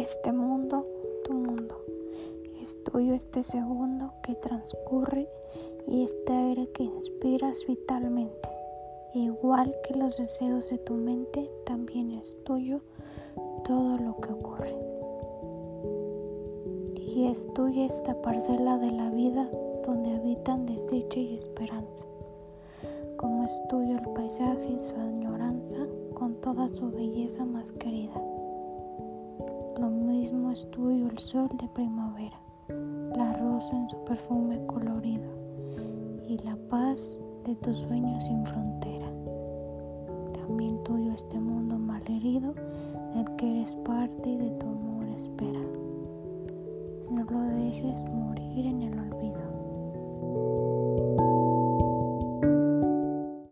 este mundo tu mundo. Es tuyo este segundo que transcurre y este aire que inspiras vitalmente. Igual que los deseos de tu mente, también es tuyo todo lo que ocurre. Y es tuya esta parcela de la vida donde habitan desdicha y esperanza. Como es tuyo el paisaje y su añoranza con toda su belleza más querida. Es tuyo el sol de primavera, la rosa en su perfume colorido y la paz de tus sueños sin frontera. También tuyo este mundo malherido del que eres parte y de tu amor espera. No lo dejes morir en.